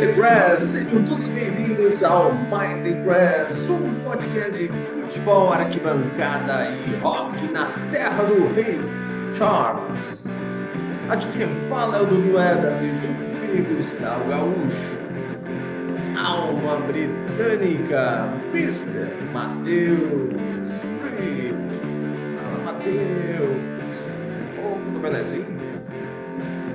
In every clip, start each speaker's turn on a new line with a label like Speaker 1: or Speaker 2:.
Speaker 1: The Grass. Sejam todos bem-vindos ao Mind the Grass, um podcast de futebol, arquibancada e rock na terra do rei Charles. Aqui quem fala é o Dudu Ebert, junto comigo está o gaúcho, alma britânica, Mr. Matheus Bridge. Fala, Matheus. Ô, tudo belezinho?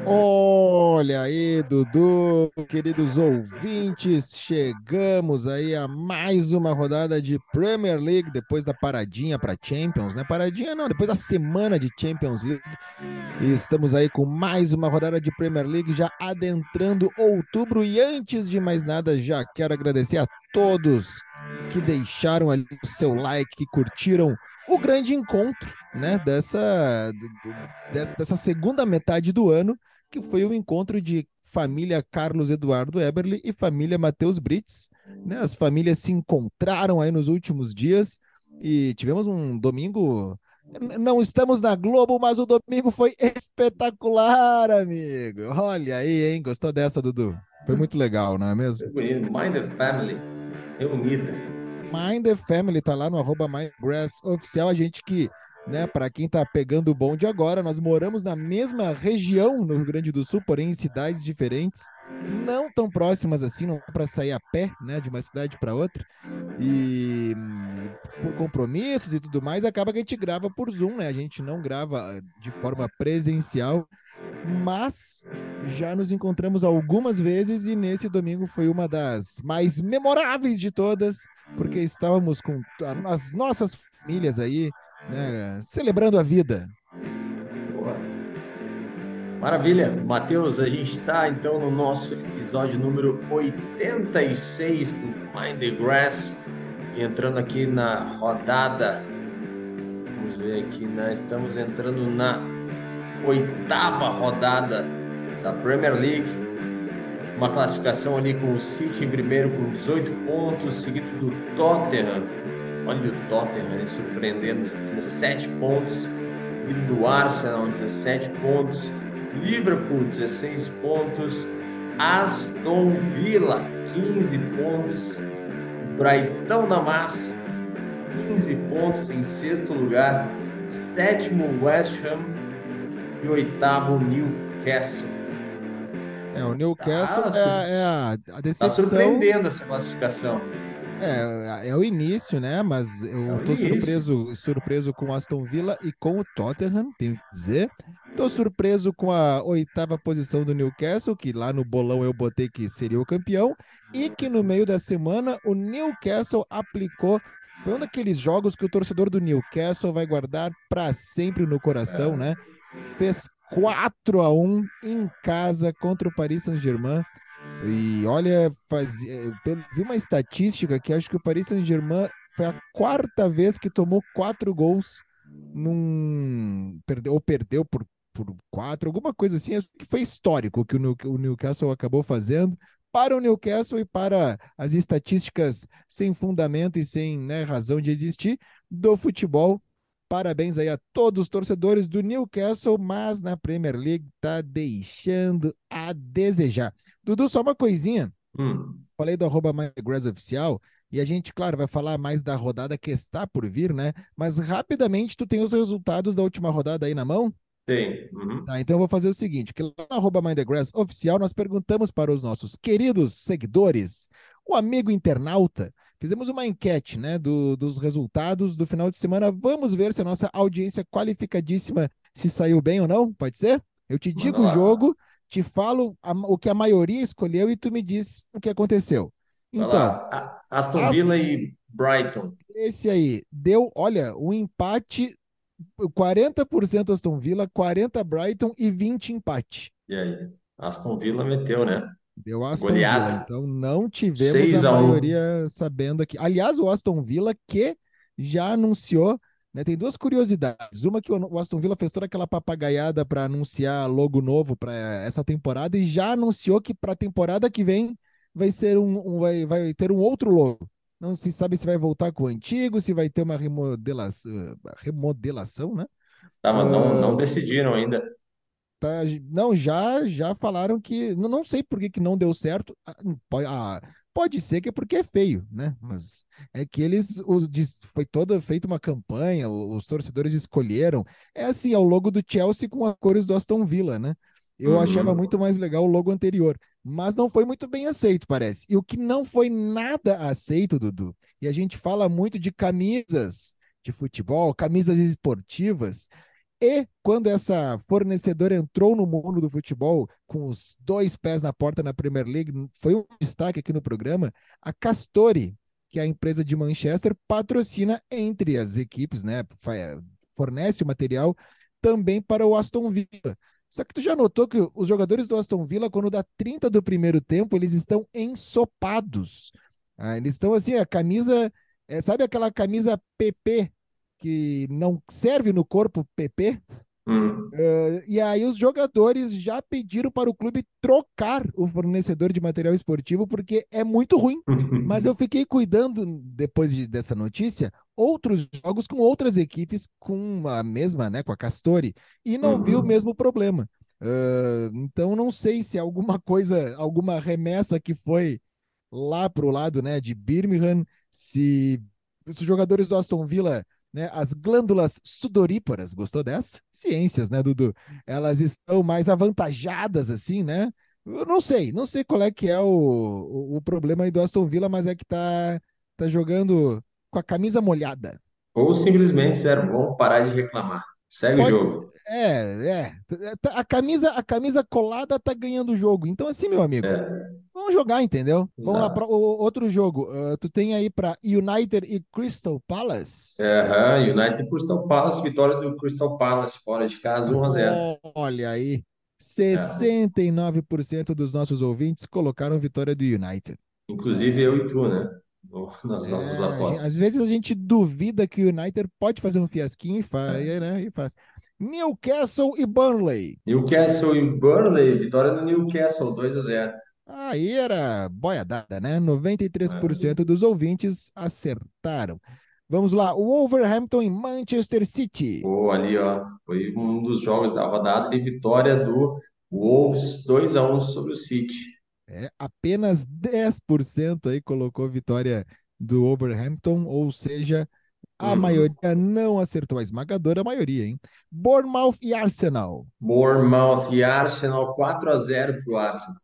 Speaker 2: Olha aí, Dudu, queridos ouvintes, chegamos aí a mais uma rodada de Premier League depois da paradinha para Champions, né? Paradinha não, depois da semana de Champions League. E estamos aí com mais uma rodada de Premier League já adentrando outubro e antes de mais nada, já quero agradecer a todos que deixaram ali o seu like, que curtiram o grande encontro, né, dessa, dessa, segunda metade do ano que foi o encontro de família Carlos Eduardo Eberle e família Matheus Brits. Né? As famílias se encontraram aí nos últimos dias e tivemos um domingo. Não estamos na Globo, mas o domingo foi espetacular, amigo. Olha aí, hein? Gostou dessa, Dudu? Foi muito legal, não é mesmo?
Speaker 1: Mind the Family reunida.
Speaker 2: Mind the Family tá lá no arroba oficial. A gente que né? Para quem está pegando o bonde agora, nós moramos na mesma região no Rio Grande do Sul, porém em cidades diferentes, não tão próximas assim, não para sair a pé, né, de uma cidade para outra. E, e, por compromissos e tudo mais, acaba que a gente grava por Zoom, né? A gente não grava de forma presencial, mas já nos encontramos algumas vezes e nesse domingo foi uma das mais memoráveis de todas, porque estávamos com as nossas famílias aí, né, celebrando a vida.
Speaker 1: Boa. Maravilha, Matheus, a gente está então no nosso episódio número 86 do Mind the Grass, entrando aqui na rodada. Vamos ver aqui, né? Estamos entrando na oitava rodada da Premier League. Uma classificação ali com o City em primeiro com 18 pontos, seguido do Tottenham Olha o Tottenham né, surpreendendo 17 pontos. Seguido do Arsenal, 17 pontos. Liverpool, 16 pontos. Aston Villa, 15 pontos. Brighton da Massa, 15 pontos em sexto lugar. Sétimo, West Ham. E oitavo, Newcastle.
Speaker 2: É, o Newcastle tá, é, é, a, a decepção.
Speaker 1: Está surpreendendo essa classificação.
Speaker 2: É, é o início, né? Mas eu é tô início. surpreso, surpreso com o Aston Villa e com o Tottenham, tenho que dizer. Tô surpreso com a oitava posição do Newcastle, que lá no bolão eu botei que seria o campeão, e que no meio da semana o Newcastle aplicou. Foi um daqueles jogos que o torcedor do Newcastle vai guardar para sempre no coração, é. né? Fez 4 a 1 em casa contra o Paris Saint-Germain. E olha, faz... Eh, vi uma estatística que acho que o Paris Saint-Germain foi a quarta vez que tomou quatro gols num. Perdeu, ou perdeu por, por quatro, alguma coisa assim. Que foi histórico que o Newcastle acabou fazendo para o Newcastle e para as estatísticas sem fundamento e sem né, razão de existir do futebol. Parabéns aí a todos os torcedores do Newcastle, mas na Premier League tá deixando a desejar. Dudu, só uma coisinha. Hum. Falei do arroba oficial e a gente, claro, vai falar mais da rodada que está por vir, né? Mas rapidamente, tu tem os resultados da última rodada aí na mão?
Speaker 1: Tem. Uhum.
Speaker 2: Tá, então eu vou fazer o seguinte, que lá no arroba oficial nós perguntamos para os nossos queridos seguidores, o amigo internauta, Fizemos uma enquete né, do, dos resultados do final de semana. Vamos ver se a nossa audiência qualificadíssima se saiu bem ou não. Pode ser? Eu te digo o jogo, te falo a, o que a maioria escolheu e tu me diz o que aconteceu. Então,
Speaker 1: Aston Villa e Brighton.
Speaker 2: Esse aí deu, olha, um empate 40% Aston Villa, 40 Brighton e 20 empate.
Speaker 1: E aí? Aston Villa meteu, né?
Speaker 2: Deu Aston Goleada. Villa. Então não tivemos a, a maioria sabendo aqui. Aliás, o Aston Villa que já anunciou, né? Tem duas curiosidades. Uma que o Aston Villa fez toda aquela papagaiada para anunciar logo novo para essa temporada e já anunciou que para a temporada que vem vai ser um, um, vai, vai ter um outro logo. Não se sabe se vai voltar com o antigo, se vai ter uma remodelação, remodelação né?
Speaker 1: Tá, mas não, não decidiram ainda.
Speaker 2: Tá, não, já já falaram que. Não, não sei por que, que não deu certo. Ah, pode, ah, pode ser que é porque é feio, né? Mas é que eles. Os, foi toda feita uma campanha, os torcedores escolheram. É assim, é o logo do Chelsea com as cores do Aston Villa, né? Eu uhum. achava muito mais legal o logo anterior, mas não foi muito bem aceito, parece. E o que não foi nada aceito, Dudu, e a gente fala muito de camisas de futebol, camisas esportivas, e quando essa fornecedora entrou no mundo do futebol com os dois pés na porta na Premier League, foi um destaque aqui no programa, a Castori, que é a empresa de Manchester, patrocina entre as equipes, né? Fornece o material também para o Aston Villa. Só que tu já notou que os jogadores do Aston Villa, quando dá 30 do primeiro tempo, eles estão ensopados. Ah, eles estão assim, a camisa, é, sabe aquela camisa PP que não serve no corpo PP. Hum. Uh, e aí os jogadores já pediram para o clube trocar o fornecedor de material esportivo porque é muito ruim. Mas eu fiquei cuidando depois de, dessa notícia outros jogos com outras equipes com a mesma, né, com a Castori e não uhum. vi o uhum. mesmo problema. Uh, então não sei se alguma coisa, alguma remessa que foi lá para o lado, né, de Birmingham, se os jogadores do Aston Villa né, as glândulas sudoríparas, gostou dessa? Ciências, né, Dudu? Elas estão mais avantajadas, assim, né? Eu não sei, não sei qual é que é o, o, o problema aí do Aston Villa, mas é que tá, tá jogando com a camisa molhada.
Speaker 1: Ou simplesmente, sério, vamos parar de reclamar. Segue Pode, o jogo.
Speaker 2: É, é. A camisa, a camisa colada tá ganhando o jogo. Então, assim, meu amigo, é. vamos jogar, entendeu? Exato. Vamos lá para outro jogo. Uh, tu tem aí para United e Crystal Palace?
Speaker 1: É, United e Crystal Palace, vitória do Crystal Palace fora de casa, 1 a 0.
Speaker 2: Olha aí. 69% é. dos nossos ouvintes colocaram vitória do United.
Speaker 1: Inclusive eu e tu, né? nas nossas é, apostas.
Speaker 2: Às vezes a gente duvida que o United pode fazer um fiasquinho e faz, é. né? E faz. Newcastle e Burnley.
Speaker 1: Newcastle e Burnley, vitória do Newcastle, 2 a 0.
Speaker 2: Aí era boiadada, né? 93% é. dos ouvintes acertaram. Vamos lá, o Wolverhampton e Manchester City.
Speaker 1: Oh, ali, ó, foi um dos jogos da rodada de vitória do Wolves 2 a 1 sobre o City.
Speaker 2: É, apenas 10% aí colocou vitória do Wolverhampton, ou seja, a uhum. maioria não acertou a esmagadora maioria, hein? Bournemouth e Arsenal.
Speaker 1: Bournemouth e Arsenal, 4 a 0 pro Arsenal.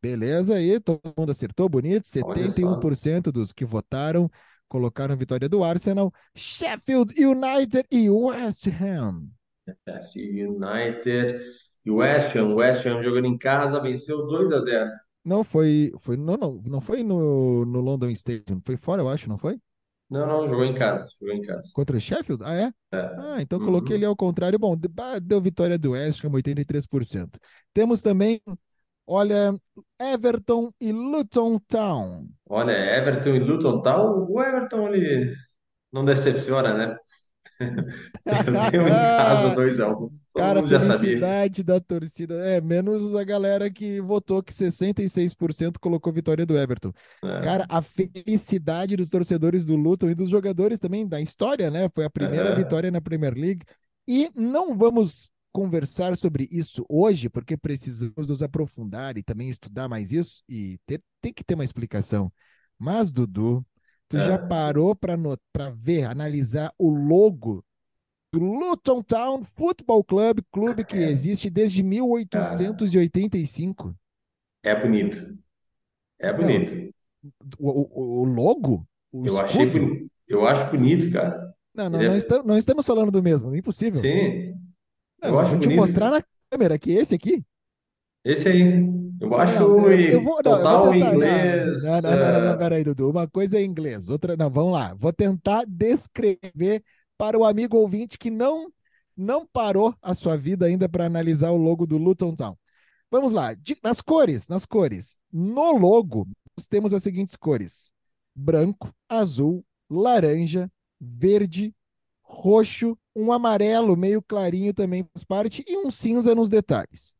Speaker 2: Beleza aí, todo mundo acertou, bonito. 71% dos que votaram colocaram a vitória do Arsenal. Sheffield United e West Ham.
Speaker 1: Sheffield United e West Ham. West Ham jogando em casa, venceu 2 a 0.
Speaker 2: Não, foi. foi não, não, não foi no, no London Stadium. Foi fora, eu acho, não foi?
Speaker 1: Não, não, jogou em casa. Jogou em casa.
Speaker 2: Contra o Sheffield? Ah, é? é. Ah, então uhum. coloquei ele ao contrário. Bom, deu vitória do West Ham, 83%. Temos também, olha, Everton e Luton Town.
Speaker 1: Olha, Everton e Luton Town. O Everton, ele não decepciona, né? Perdeu em casa 2x1.
Speaker 2: Cara, a felicidade da torcida. É, menos a galera que votou que 66% colocou vitória do Everton. É. Cara, a felicidade dos torcedores do Luton e dos jogadores também da história, né? Foi a primeira é. vitória na Premier League. E não vamos conversar sobre isso hoje, porque precisamos nos aprofundar e também estudar mais isso e ter, tem que ter uma explicação. Mas, Dudu, tu é. já parou para ver, analisar o logo Luton Town Football Club, clube que é. existe desde 1885.
Speaker 1: É bonito. É bonito.
Speaker 2: O, o, o logo? O
Speaker 1: eu, achei eu acho bonito, cara.
Speaker 2: Não, não, não, é... estamos, não estamos falando do mesmo, impossível.
Speaker 1: Sim.
Speaker 2: Não, eu acho vou te bonito. mostrar na câmera que esse aqui.
Speaker 1: Esse aí. Eu acho não, eu, eu vou, total tentar, inglês.
Speaker 2: Não, não, não, não, não, peraí, Dudu. Uma coisa é inglês, outra. Não, vamos lá. Vou tentar descrever para o amigo ouvinte que não não parou a sua vida ainda para analisar o logo do Luton Town. Vamos lá, nas cores, nas cores. No logo, nós temos as seguintes cores: branco, azul, laranja, verde, roxo, um amarelo meio clarinho também faz parte e um cinza nos detalhes.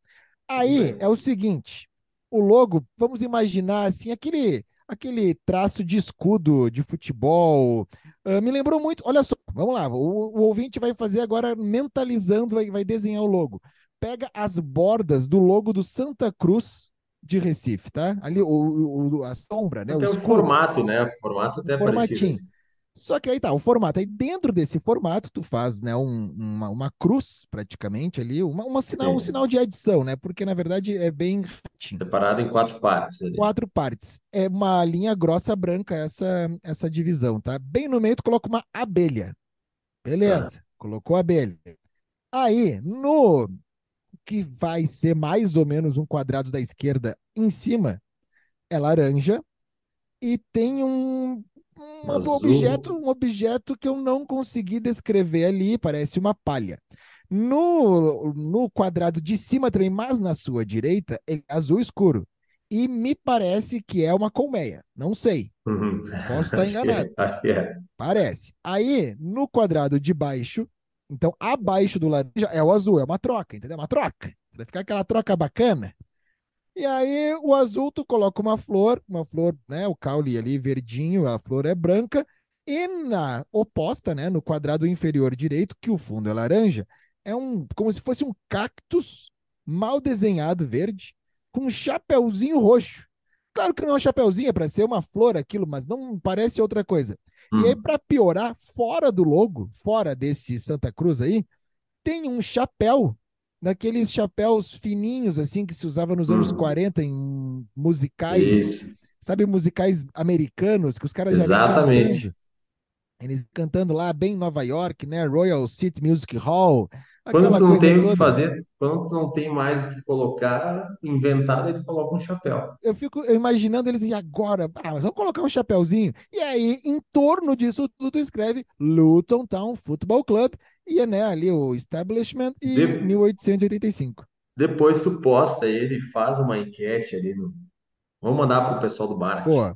Speaker 2: Aí é o seguinte, o logo, vamos imaginar assim, aquele aquele traço de escudo de futebol. Uh, me lembrou muito. Olha só, vamos lá. O, o, ouvinte vai fazer agora mentalizando, vai, vai desenhar o logo. pega as bordas do logo do Santa Cruz de Recife, tá? Ali o, o a sombra, né?
Speaker 1: Até o, o formato, né? O formato até Formatinho. parecido.
Speaker 2: Só que aí tá, o formato. Aí dentro desse formato, tu faz né, um, uma, uma cruz, praticamente, ali, uma, uma sinal, um sinal de adição, né? Porque, na verdade, é bem.
Speaker 1: Separado em quatro partes. Ali.
Speaker 2: Quatro partes. É uma linha grossa branca essa, essa divisão, tá? Bem no meio, tu coloca uma abelha. Beleza, ah. colocou a abelha. Aí, no que vai ser mais ou menos um quadrado da esquerda em cima, é laranja. E tem um, um objeto, um objeto que eu não consegui descrever ali, parece uma palha. No, no quadrado de cima também, mas na sua direita, é azul escuro. E me parece que é uma colmeia. Não sei. Uhum. Posso estar enganado.
Speaker 1: Acho que é.
Speaker 2: Parece. Aí, no quadrado de baixo, então abaixo do laranja é o azul, é uma troca, entendeu? É uma troca. Vai ficar aquela troca bacana. E aí o azul tu coloca uma flor, uma flor, né, o caule ali verdinho, a flor é branca, e na oposta, né, no quadrado inferior direito, que o fundo é laranja, é um como se fosse um cactus mal desenhado verde com um chapeuzinho roxo. Claro que não é um chapeuzinho, é para ser uma flor aquilo, mas não parece outra coisa. Hum. E aí para piorar, fora do logo, fora desse Santa Cruz aí, tem um chapéu daqueles chapéus fininhos, assim, que se usava nos anos 40 hum. em musicais. Isso. Sabe, musicais americanos, que os caras
Speaker 1: Exatamente.
Speaker 2: já Eles cantando lá bem em Nova York, né? Royal City Music Hall.
Speaker 1: Quando não tem o que fazer, quando não tem mais o que colocar, inventado, aí tu coloca um chapéu.
Speaker 2: Eu fico imaginando eles, e agora? Ah, mas vamos colocar um chapéuzinho. E aí, em torno disso tudo, tu escreve Luton Town Football Club e é né, ali o Establishment e De... 1885.
Speaker 1: Depois tu posta ele, faz uma enquete ali no. Vamos mandar pro pessoal do bar.
Speaker 2: Pô,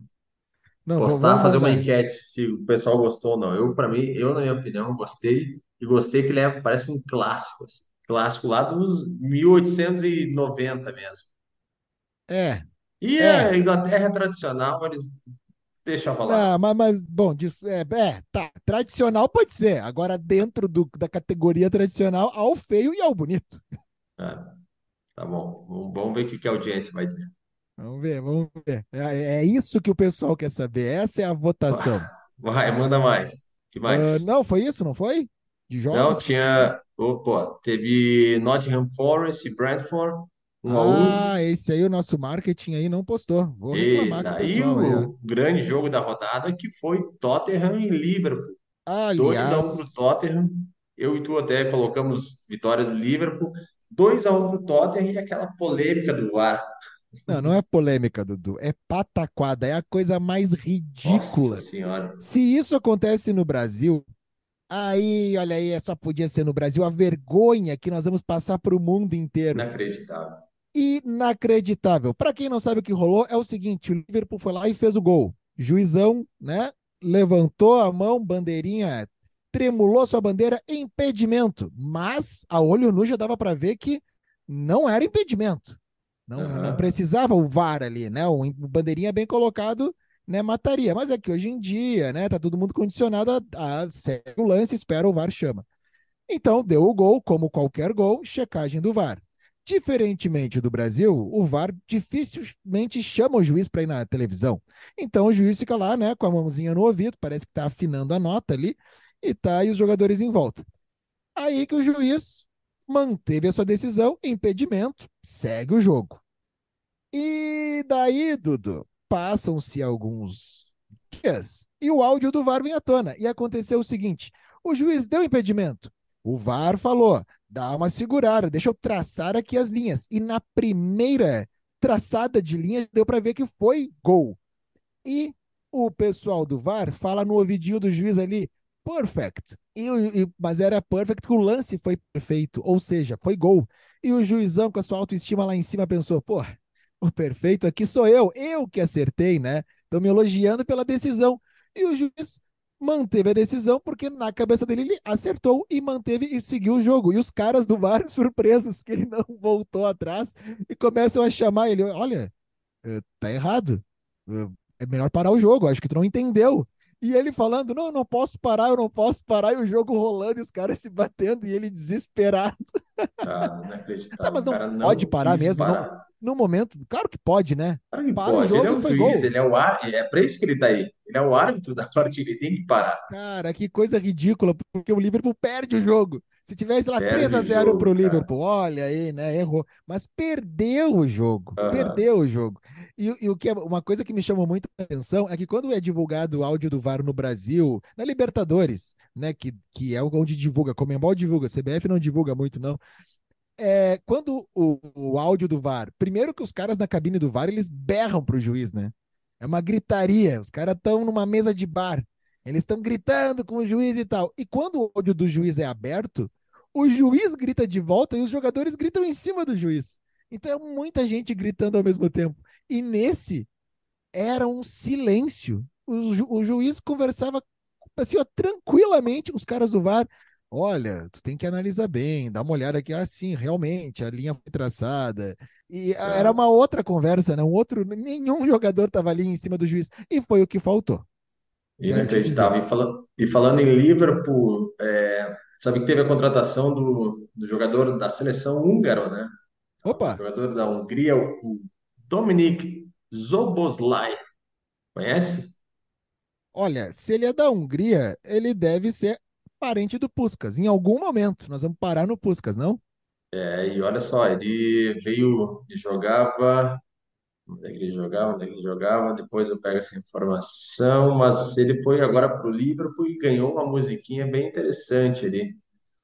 Speaker 1: não, postar, fazer uma enquete se o pessoal gostou ou não. Eu, para mim, eu, na minha opinião, gostei e gostei que ele é, parece um clássico, assim. clássico lá dos 1890 mesmo.
Speaker 2: É.
Speaker 1: E é. a Inglaterra é tradicional, eles deixam
Speaker 2: falar. Não, mas, mas bom, disso, é, é, tá. Tradicional pode ser. Agora, dentro do, da categoria tradicional, ao feio e ao bonito.
Speaker 1: É, tá bom. Vamos ver o que a audiência vai dizer.
Speaker 2: Vamos ver, vamos ver. É, é isso que o pessoal quer saber. Essa é a votação.
Speaker 1: Vai, manda mais. que mais?
Speaker 2: Uh, não, foi isso, não foi?
Speaker 1: De jogos? Não, tinha. Opa, teve Nottingham Forest e Brentford. Um
Speaker 2: ah, um. esse aí o nosso marketing aí não postou. Vou reclamar com o pessoal.
Speaker 1: E o grande jogo da rodada que foi Tottenham e Liverpool. Aliás... 2x1 pro Tottenham. Eu e tu até colocamos vitória do Liverpool. 2x1 pro Tottenham e aquela polêmica do VAR.
Speaker 2: Não, não é polêmica, Dudu. É pataquada. É a coisa mais ridícula.
Speaker 1: Nossa senhora.
Speaker 2: Se isso acontece no Brasil, aí, olha aí, é só podia ser no Brasil. A vergonha que nós vamos passar para o mundo inteiro.
Speaker 1: Inacreditável.
Speaker 2: Inacreditável. Para quem não sabe o que rolou, é o seguinte: o Liverpool foi lá e fez o gol. Juizão, né? Levantou a mão, bandeirinha, tremulou sua bandeira, impedimento. Mas a olho nu já dava para ver que não era impedimento. Não, uhum. não precisava o VAR ali, né? O bandeirinha bem colocado, né? Mataria. Mas é que hoje em dia, né? Tá todo mundo condicionado a, a segue o lance, espera o VAR chama. Então, deu o gol, como qualquer gol, checagem do VAR. Diferentemente do Brasil, o VAR dificilmente chama o juiz para ir na televisão. Então o juiz fica lá, né, com a mãozinha no ouvido, parece que está afinando a nota ali, e tá aí os jogadores em volta. Aí que o juiz manteve a sua decisão, impedimento, segue o jogo. E daí, Dudu, passam-se alguns dias e o áudio do VAR vem à tona. E aconteceu o seguinte: o juiz deu impedimento. O VAR falou: dá uma segurada, deixa eu traçar aqui as linhas. E na primeira traçada de linha, deu para ver que foi gol. E o pessoal do VAR fala no ouvidinho do juiz ali: perfect. E, e, mas era perfect que o lance foi perfeito, ou seja, foi gol. E o juizão, com a sua autoestima lá em cima, pensou: pô, o perfeito aqui sou eu, eu que acertei, né? Estão me elogiando pela decisão. E o juiz manteve a decisão porque na cabeça dele ele acertou e manteve e seguiu o jogo. E os caras do VAR surpresos que ele não voltou atrás e começam a chamar ele: olha, eh, tá errado. Eh, é melhor parar o jogo, acho que tu não entendeu. E ele falando, não, eu não posso parar, eu não posso parar, e o jogo rolando, e os caras se batendo, e ele desesperado.
Speaker 1: Ah,
Speaker 2: tá, mas não, não pode parar mesmo, parar. Não, no momento, claro que pode, né?
Speaker 1: Claro que Para pode. o jogo ele é foi juiz, gol. ele é o árbitro, é para isso que ele tá aí. Ele é o árbitro da partida, ele tem que parar.
Speaker 2: Cara, que coisa ridícula, porque o Liverpool perde o jogo. Se tivesse lá 3 a 0 para o Liverpool, olha aí, né? Errou. Mas perdeu o jogo. Uhum. Perdeu o jogo. E, e, o que é, uma coisa que me chamou muito a atenção é que quando é divulgado o áudio do VAR no Brasil, na Libertadores, né? Que, que é onde divulga, Comembol divulga, CBF não divulga muito, não é, quando o, o, áudio do VAR, primeiro que os caras na cabine do VAR, eles berram pro juiz, né? É uma gritaria, os caras estão numa mesa de bar, eles estão gritando com o juiz e tal. E quando o áudio do juiz é aberto, o juiz grita de volta e os jogadores gritam em cima do juiz. Então é muita gente gritando ao mesmo tempo. E nesse era um silêncio. O, ju o juiz conversava assim, ó, tranquilamente, os caras do VAR olha, tu tem que analisar bem, dá uma olhada aqui, assim, realmente, a linha foi traçada. E é. era uma outra conversa, né? Um outro, nenhum jogador estava ali em cima do juiz. E foi o que faltou.
Speaker 1: Inacreditável. E falando, e falando em Liverpool, é, sabe que teve a contratação do, do jogador da seleção húngaro, né?
Speaker 2: Opa!
Speaker 1: O jogador da Hungria, o Dominik Zoboslai. Conhece?
Speaker 2: Olha, se ele é da Hungria, ele deve ser parente do Puskas. Em algum momento, nós vamos parar no Puskas, não?
Speaker 1: É, e olha só, ele veio e jogava. Onde é que ele jogava? Onde é que ele jogava? Depois eu pego essa informação, mas ele foi agora para o Liverpool e ganhou uma musiquinha bem interessante ali.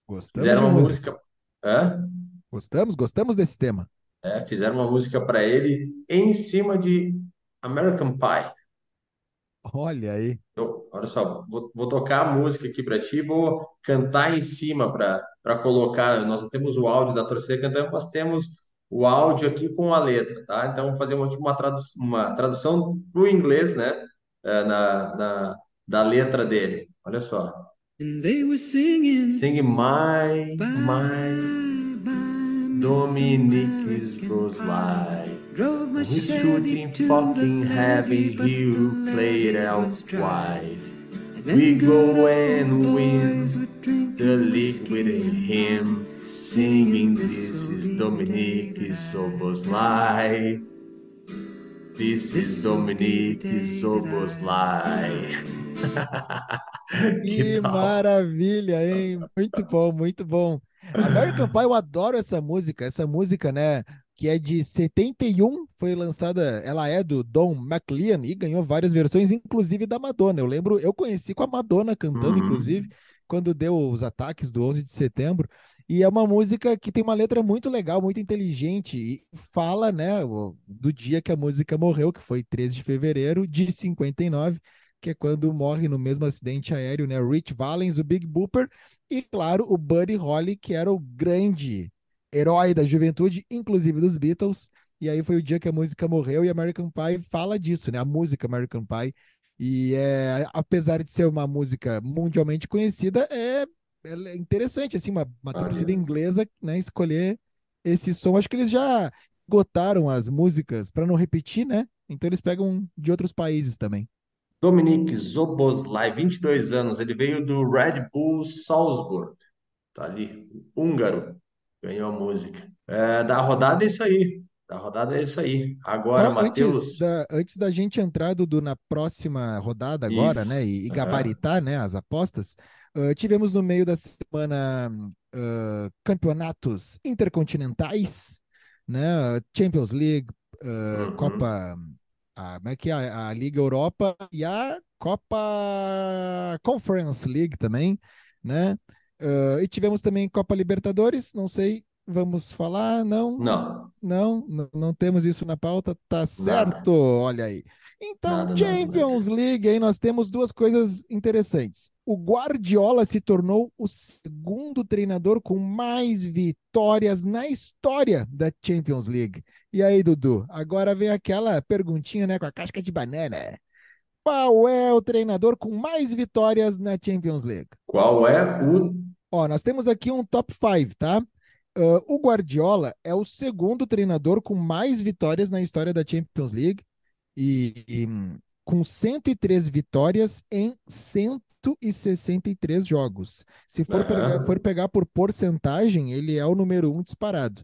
Speaker 2: Gostamos fizeram uma música. música.
Speaker 1: Hã?
Speaker 2: Gostamos, gostamos desse tema.
Speaker 1: É, fizeram uma música para ele em cima de American Pie.
Speaker 2: Olha aí.
Speaker 1: Eu, olha só, vou, vou tocar a música aqui para ti, vou cantar em cima para colocar. Nós não temos o áudio da torcida cantando, mas temos o áudio aqui com a letra, tá? Então, vou fazer uma, uma, tradu uma tradução para o inglês, né? É, na, na, da letra dele. Olha só. And they were singing, singing my, my, Dominic is Rose Light. He's shooting fucking heavy, he'll play it out wide. We go and win the league with him, singing this is Dominique Soboslai. This is Dominique Soboslai.
Speaker 2: que, que maravilha, hein? Muito bom, muito bom. American Pie, eu adoro essa música. Essa música, né? que é de 71, foi lançada, ela é do Don McLean e ganhou várias versões, inclusive da Madonna. Eu lembro, eu conheci com a Madonna cantando, uhum. inclusive, quando deu os ataques do 11 de setembro. E é uma música que tem uma letra muito legal, muito inteligente e fala, né, do dia que a música morreu, que foi 13 de fevereiro de 59, que é quando morre no mesmo acidente aéreo, né, Rich Valens, o Big Booper, e claro, o Buddy Holly, que era o grande herói da juventude, inclusive dos Beatles. E aí foi o dia que a música morreu e American Pie fala disso, né? A música American Pie. E é, apesar de ser uma música mundialmente conhecida, é, é interessante, assim, uma, uma torcida inglesa, né? Escolher esse som. Acho que eles já gotaram as músicas para não repetir, né? Então eles pegam de outros países também.
Speaker 1: Dominic Zoboslai, 22 anos, ele veio do Red Bull Salzburg, tá ali, húngaro ganhou a música. É, da rodada é isso aí. Da rodada é isso aí. Agora, Matheus.
Speaker 2: Antes da, antes da gente entrar, Dudu, na próxima rodada agora, isso. né? E, e gabaritar uhum. né, as apostas, uh, tivemos no meio da semana uh, campeonatos intercontinentais, né? Champions League, uh, uhum. Copa. Como é que é? A, a Liga Europa e a Copa Conference League também, né? Uh, e tivemos também Copa Libertadores, não sei, vamos falar? Não?
Speaker 1: Não.
Speaker 2: Não, não, não temos isso na pauta, tá certo, nada. olha aí. Então, nada, Champions League, aí nós temos duas coisas interessantes. O Guardiola se tornou o segundo treinador com mais vitórias na história da Champions League. E aí, Dudu, agora vem aquela perguntinha, né, com a casca de banana. Qual é o treinador com mais vitórias na Champions League?
Speaker 1: Qual é o.
Speaker 2: Ó, nós temos aqui um top 5, tá? Uh, o Guardiola é o segundo treinador com mais vitórias na história da Champions League. E, e com 103 vitórias em 163 jogos. Se for, uhum. pegar, for pegar por porcentagem, ele é o número um disparado.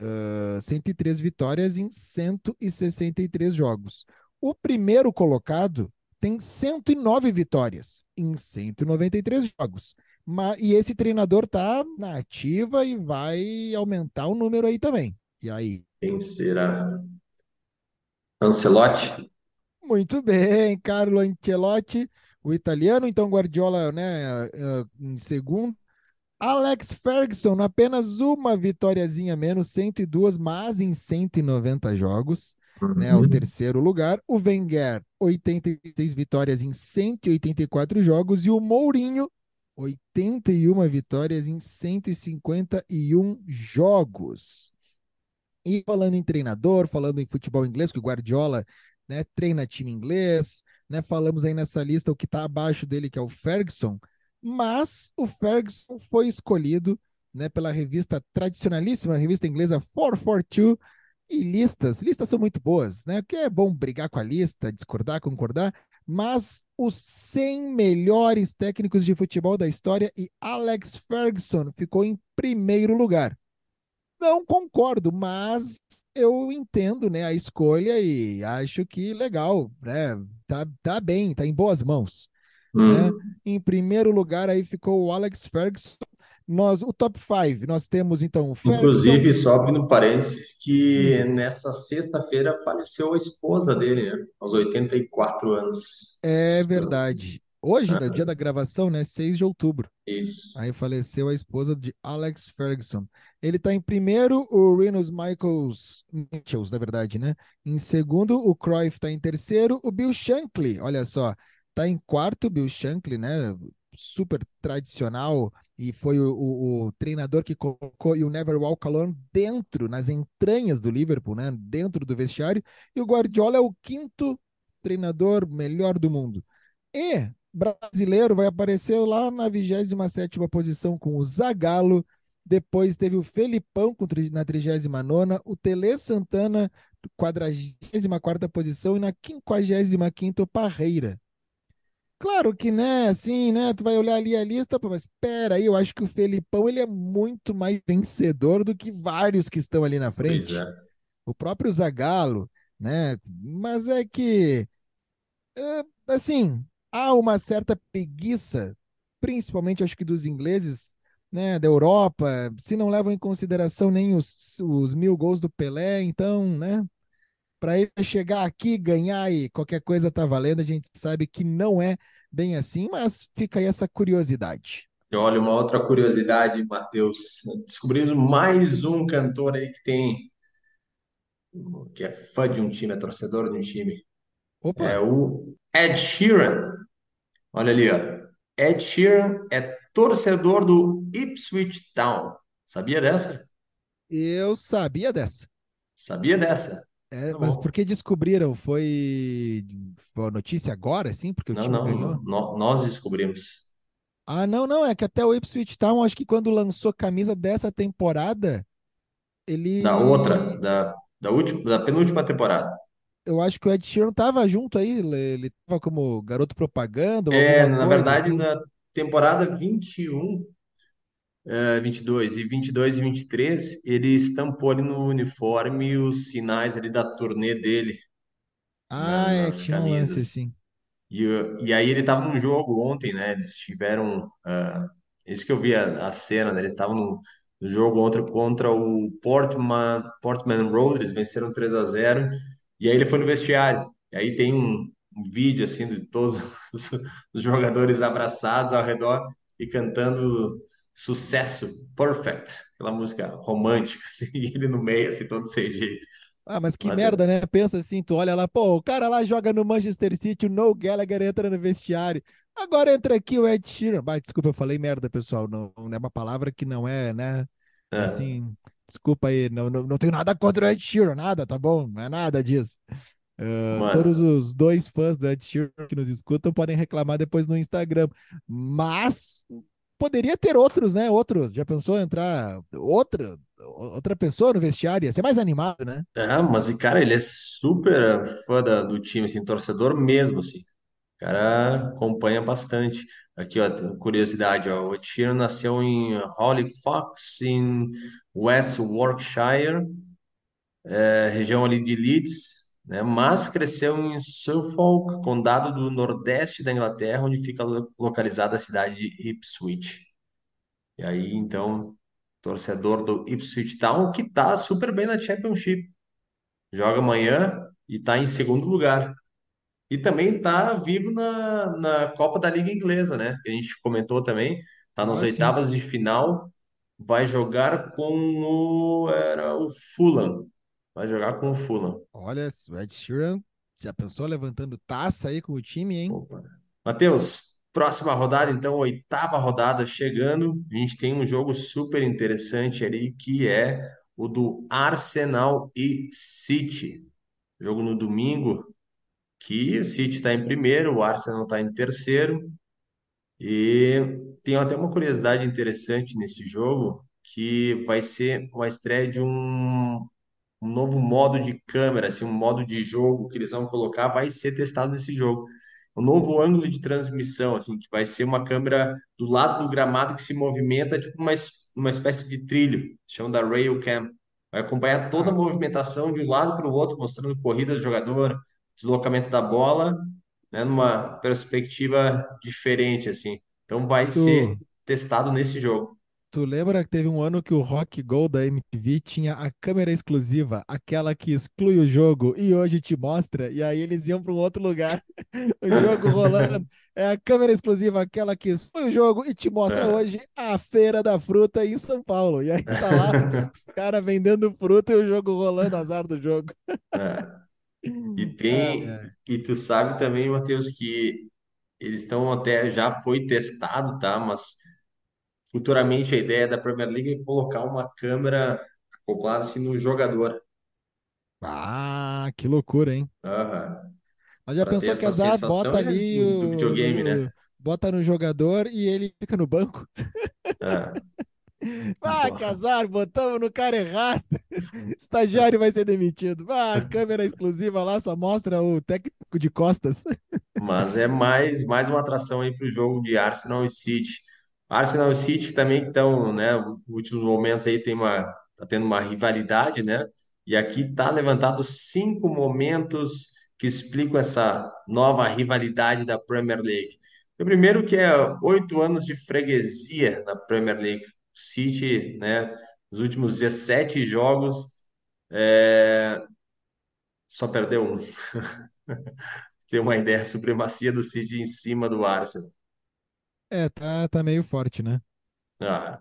Speaker 2: Uh, 103 vitórias em 163 jogos. O primeiro colocado tem 109 vitórias em 193 jogos. Mas, e esse treinador tá na ativa e vai aumentar o número aí também. E aí?
Speaker 1: Quem será? Ancelotti?
Speaker 2: Muito bem, Carlo Ancelotti, o italiano, então Guardiola, né, eh, em segundo. Alex Ferguson, apenas uma vitóriazinha menos, 102, mas em 190 jogos, uhum. né, o terceiro lugar. O Wenger, 86 vitórias em 184 jogos. E o Mourinho, 81 vitórias em 151 jogos. E falando em treinador, falando em futebol inglês, que o Guardiola né, treina time inglês, né, falamos aí nessa lista o que está abaixo dele, que é o Ferguson, mas o Ferguson foi escolhido né, pela revista tradicionalíssima, revista inglesa 442, e listas, listas são muito boas, né? Que é bom brigar com a lista, discordar, concordar, mas os 100 melhores técnicos de futebol da história e Alex Ferguson ficou em primeiro lugar. Não concordo, mas eu entendo, né, a escolha e acho que legal, né? Tá, tá bem, tá em boas mãos. Hum. Né? Em primeiro lugar aí ficou o Alex Ferguson. Nós, o top 5, nós temos então o
Speaker 1: Ferguson. Inclusive, só no parênteses, que hum. nessa sexta-feira faleceu a esposa dele, né? Aos 84 anos.
Speaker 2: É verdade. Hoje, ah. dia da gravação, né? 6 de outubro.
Speaker 1: Isso.
Speaker 2: Aí faleceu a esposa de Alex Ferguson. Ele está em primeiro, o Renus Michaels Mitchells, na verdade, né? Em segundo, o Cruyff está em terceiro, o Bill Shankly, olha só, está em quarto, Bill Shankly, né? Super tradicional e foi o, o, o, treinador que colocou o Never Walk Alone dentro, nas entranhas do Liverpool, né? Dentro do vestiário. E o Guardiola é o quinto treinador melhor do mundo. E brasileiro vai aparecer lá na 27ª posição com o Zagallo, depois teve o Felipão na 39ª, o Tele Santana, 44ª posição, e na 55ª o Parreira. Claro que, né, assim, né, tu vai olhar ali a lista, mas espera aí, eu acho que o Felipão, ele é muito mais vencedor do que vários que estão ali na frente. É. O próprio Zagallo, né, mas é que, é, assim, há uma certa preguiça, principalmente acho que dos ingleses, né, da Europa, se não levam em consideração nem os, os mil gols do Pelé, então, né, para ele chegar aqui, ganhar e qualquer coisa tá valendo, a gente sabe que não é bem assim, mas fica aí essa curiosidade.
Speaker 1: Olha, uma outra curiosidade, Matheus, descobrimos mais um cantor aí que tem, que é fã de um time, é torcedor de um time.
Speaker 2: Opa.
Speaker 1: É o Ed Sheeran. Olha ali, ó. Ed Sheeran é torcedor do Ipswich Town. Sabia dessa?
Speaker 2: Eu sabia dessa.
Speaker 1: Sabia dessa?
Speaker 2: É, tá mas por que descobriram? Foi, foi notícia agora, sim? Porque o
Speaker 1: não,
Speaker 2: time
Speaker 1: não,
Speaker 2: ganhou?
Speaker 1: Não, nós descobrimos.
Speaker 2: Ah, não, não. É que até o Ipswich Town, acho que quando lançou camisa dessa temporada, ele.
Speaker 1: Da outra, da, da, última, da penúltima temporada
Speaker 2: eu acho que o Ed Sheeran tava junto aí, ele tava como garoto propaganda.
Speaker 1: É, na verdade, assim. na temporada 21, uh, 22 e 22 e 23, ele estampou ali no uniforme os sinais ali da turnê dele.
Speaker 2: Ah, é, tinha um lance assim.
Speaker 1: E, e aí ele tava num jogo ontem, né? Eles tiveram. Uh, isso que eu vi a, a cena, né? Eles estavam no, no, jogo ontem contra o Portman, Portman Road, eles venceram 3 a 0 e aí ele foi no vestiário. E aí tem um, um vídeo assim de todos os, os, jogadores abraçados ao redor e cantando Sucesso Perfect, aquela música romântica, assim, ele no meio, assim, todo sem jeito.
Speaker 2: Ah, mas que mas merda, né? Pensa assim, tu olha lá, pô, o cara lá joga no Manchester City, o No Gallagher entra no vestiário. Agora entra aqui o Ed Sheeran. Bah, desculpa, eu falei merda, pessoal. Não, não é uma palavra que não é, né? É. Assim, Desculpa aí, não, não, não tenho nada contra o Ed Sheeran, nada, tá bom? Não é nada disso. Uh, todos os dois fãs do Ed Sheeran que nos escutam podem reclamar depois no Instagram. Mas poderia ter outros, né? Outros. Já pensou entrar outra, outra pessoa no vestiário, ia ser mais animado, né?
Speaker 1: É, mas, cara, ele é super fã da- do time, assim, torcedor mesmo, assim. O cara acompanha bastante. Aqui, ó, curiosidade, ó, o Sheeran nasceu em Halifax, em West Yorkshire, é, região ali de Leeds, né? Mas cresceu em Suffolk, condado do Nordeste da Inglaterra, onde fica lo- localizada a cidade de Ipswich. E aí, então, torcedor do Ipswich Town, que tá super bem na Championship. Joga amanhã e tá em segundo lugar. E também tá vivo na, na Copa da Liga Inglesa, né? Que a gente comentou também. Tá nas
Speaker 2: Ah, sim.
Speaker 1: oitavas de final. Vai jogar com o, era o Fulham. Vai jogar com o Fulham.
Speaker 2: Olha, Ed Sheeran já pensou levantando taça aí com o time, hein?
Speaker 1: Opa. Matheus, próxima rodada, então, oitava rodada chegando. A gente tem um jogo super interessante ali, que é o do Arsenal e City. Jogo no domingo, que o City está em primeiro, o Arsenal está em terceiro. E tem até uma curiosidade interessante nesse jogo, que vai ser uma estreia de um um novo modo de câmera, assim, um modo de jogo que eles vão colocar, vai ser testado nesse jogo. Um novo ângulo de transmissão, assim, que vai ser uma câmera do lado do gramado que se movimenta, tipo uma, uma espécie de trilho, chama da Rail Cam. Vai acompanhar toda a
Speaker 2: Ah,
Speaker 1: movimentação de um lado para o outro, mostrando corrida do jogador, deslocamento da bola, né, numa perspectiva diferente, assim. Então vai ser
Speaker 2: tu,
Speaker 1: testado nesse jogo.
Speaker 2: Tu lembra que teve um ano que o Rock Go da MTV tinha a câmera exclusiva, aquela que exclui o jogo e hoje te mostra, e aí eles iam para um outro lugar, o jogo rolando. É a câmera exclusiva, aquela que exclui o jogo e te mostra
Speaker 1: É.
Speaker 2: hoje a Feira da Fruta em São Paulo. E aí tá lá os caras vendendo fruta e o jogo rolando, azar do jogo.
Speaker 1: É. E tem,
Speaker 2: ai.
Speaker 1: e tu sabe também, Matheus, que eles estão até, já foi testado, tá? Mas futuramente a ideia da Premier League é colocar uma câmera acoplada assim no jogador.
Speaker 2: Ah, que loucura, hein?
Speaker 1: Aham.
Speaker 2: Mas já
Speaker 1: ter
Speaker 2: pensou que
Speaker 1: essa
Speaker 2: azar,
Speaker 1: sensação
Speaker 2: bota
Speaker 1: é
Speaker 2: ali
Speaker 1: do, do videogame, né?
Speaker 2: o, o- bota no jogador e ele fica no banco?
Speaker 1: Ah,
Speaker 2: Ah, que azar, botamos no cara errado. Estagiário vai ser demitido. Ah, câmera exclusiva lá só mostra o técnico de costas.
Speaker 1: Mas é mais, mais uma atração aí para o jogo de Arsenal e City. Arsenal e City também que estão, né, nos últimos momentos aí tem uma, tá tendo uma rivalidade, né? E aqui tá levantado cinco momentos que explicam essa nova rivalidade da Premier League. O primeiro que é oito anos de freguesia na Premier League. City, né, nos últimos 17 jogos, é, só perdeu um. Tem uma ideia, a supremacia do City em cima do Arsenal.
Speaker 2: É, tá, tá meio forte, né?
Speaker 1: Ah,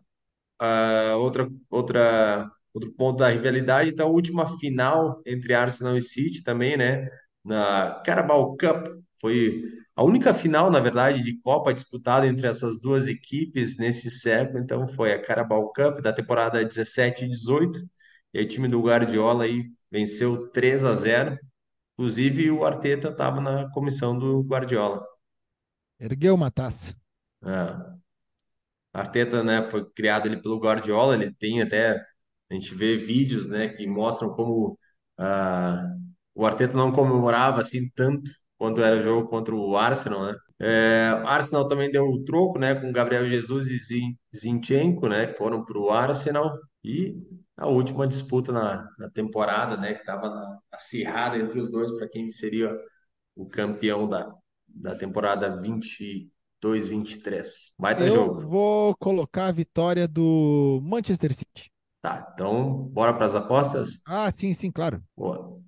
Speaker 1: ah, outra, outra, outro ponto da rivalidade, então, a última final entre Arsenal e City também, né? Na Carabao Cup. Foi a única final, na verdade, de Copa disputada entre essas duas equipes neste século. Então, foi a Carabao Cup da temporada 17 e 18. E aí, o time do Guardiola aí venceu 3 a 0. Inclusive, o Arteta estava na comissão do Guardiola.
Speaker 2: Ergueu uma taça.
Speaker 1: Ah, Arteta, né, foi criado ele pelo Guardiola, ele tem até, a gente vê vídeos, né, que mostram como ah, o Arteta não comemorava assim tanto quanto era o jogo contra o Arsenal, né? É, Arsenal também deu o troco, né, com Gabriel Jesus e Zin- Zinchenko, né, foram para o Arsenal e a última disputa na, na temporada, né, que estava acirrada entre os dois para quem seria o campeão da, da temporada 22-23. Baita
Speaker 2: Eu
Speaker 1: jogo.
Speaker 2: vou colocar a vitória do Manchester City.
Speaker 1: Tá, então bora para as apostas?
Speaker 2: Ah, sim, sim, claro.
Speaker 1: Boa.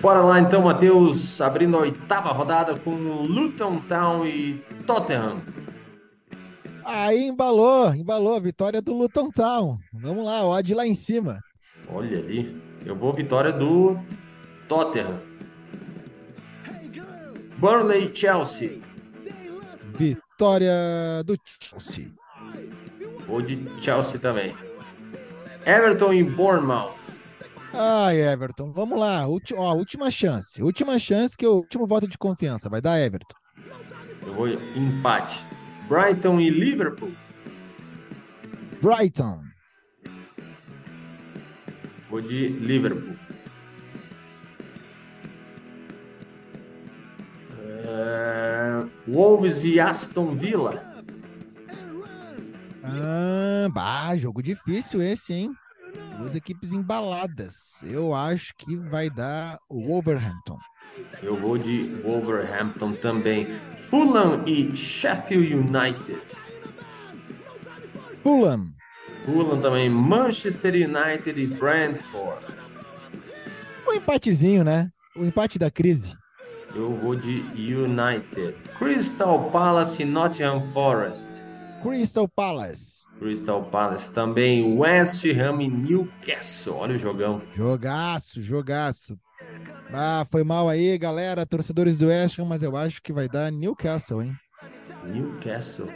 Speaker 1: Bora lá então, Matheus, abrindo a oitava rodada com Luton Town e Tottenham.
Speaker 2: Aí embalou, embalou. Vitória do Luton Town. Vamos lá, odd lá em cima.
Speaker 1: Olha ali, eu vou vitória do Tottenham. Burnley Chelsea.
Speaker 2: Vitória do Chelsea.
Speaker 1: Vou de Chelsea também. Everton e Bournemouth.
Speaker 2: Ai, Everton, vamos lá. Ulti, ó, última chance. Última chance que o último voto de confiança. Vai dar, Everton.
Speaker 1: Eu vou empate. Brighton e Liverpool.
Speaker 2: Brighton.
Speaker 1: Vou de Liverpool. Uh, Wolves e Aston Villa.
Speaker 2: Ah, bah, jogo difícil esse, hein? Duas equipes embaladas. Eu acho que vai dar o Wolverhampton.
Speaker 1: Eu vou de Wolverhampton também. Fulham e Sheffield United.
Speaker 2: Fulham.
Speaker 1: Fulham também. Manchester United e Brentford.
Speaker 2: Um empatezinho, né? O empate da crise.
Speaker 1: Eu vou de United. Crystal Palace e Nottingham Forest.
Speaker 2: Crystal Palace.
Speaker 1: Crystal Palace também. West Ham e Newcastle. Olha o jogão.
Speaker 2: Jogaço, jogaço. Ah, foi mal aí, galera, torcedores do West Ham, mas eu acho que vai dar Newcastle, hein?
Speaker 1: Newcastle.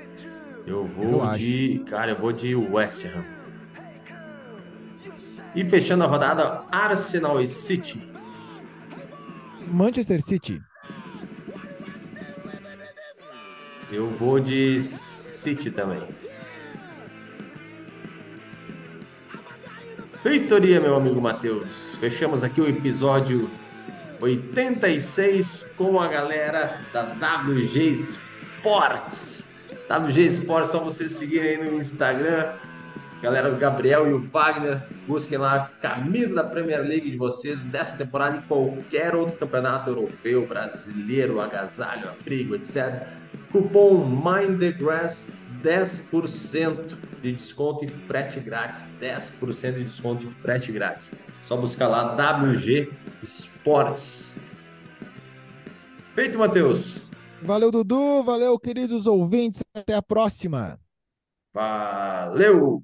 Speaker 1: Eu vou eu de. Acho. Cara, eu vou de West Ham. E fechando a rodada, Arsenal e City.
Speaker 2: Manchester City.
Speaker 1: Eu vou de City também. Feitoria, meu amigo Matheus. Fechamos aqui o episódio 86 com a galera da WG Sports. WG Sports, só vocês seguirem aí no Instagram. Galera, o Gabriel e o Wagner, busquem lá a camisa da Premier League de vocês dessa temporada e qualquer outro campeonato europeu, brasileiro, agasalho, abrigo, etc. Cupom MindTheGrass 10% de desconto e frete grátis. 10% de desconto e frete grátis. Só buscar lá WG Sports. Feito, Matheus.
Speaker 2: Valeu, Dudu. Valeu, queridos ouvintes. Até a próxima.
Speaker 1: Valeu!